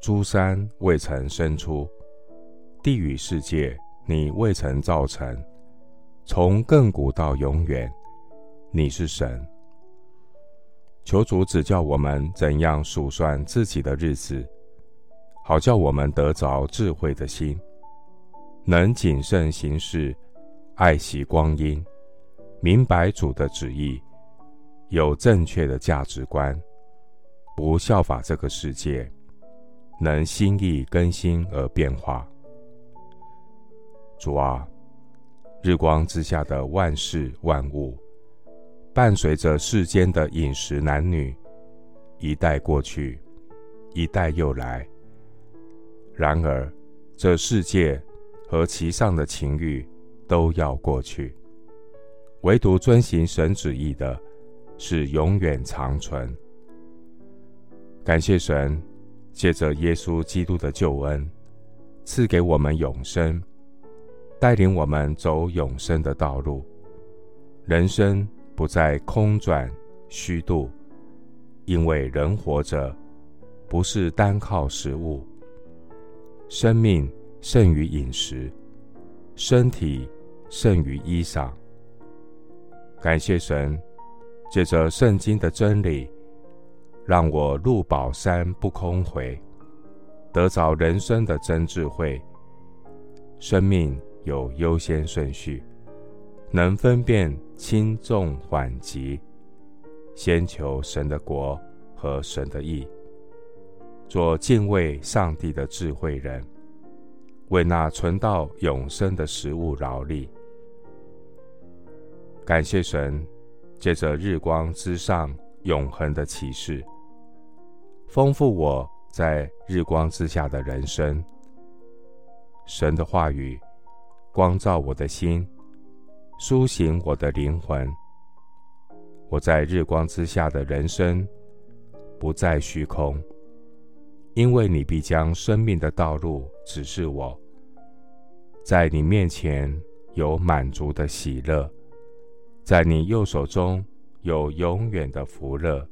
诸山未曾生出，地与世界。你未曾造成，从亘古到永远，你是神。求主指教我们怎样数算自己的日子，好叫我们得着智慧的心，能谨慎行事，爱惜光阴，明白主的旨意，有正确的价值观，不效法这个世界，能心意更新而变化。主啊，日光之下的万事万物，伴随着世间的饮食男女，一代过去，一代又来。然而，这世界和其上的情欲都要过去，唯独遵行神旨意的，是永远长存。感谢神，借着耶稣基督的救恩，赐给我们永生。带领我们走永生的道路，人生不再空转虚度，因为人活着不是单靠食物，生命胜于饮食，身体胜于衣裳。感谢神，借着圣经的真理，让我入宝山不空回，得着人生的真智慧，生命。有优先顺序，能分辨轻重缓急，先求神的国和神的义，做敬畏上帝的智慧人，为那存到永生的食物劳力。感谢神，借着日光之上永恒的启示，丰富我在日光之下的人生。神的话语。光照我的心，苏醒我的灵魂。我在日光之下的人生不再虚空，因为你必将生命的道路指示我。在你面前有满足的喜乐，在你右手中有永远的福乐。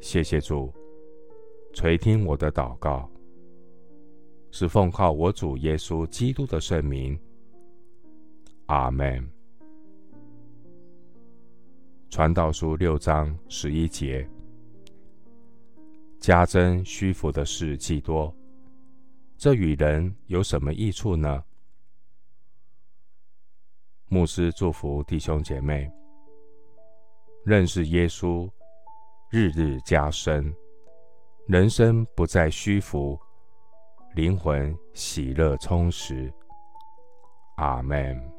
谢谢主，垂听我的祷告。是奉靠我主耶稣基督的圣名，阿门。传道书六章十一节：加增虚浮的事既多，这与人有什么益处呢？牧师祝福弟兄姐妹，认识耶稣，日日加深，人生不再虚浮。灵魂喜乐充实，阿门。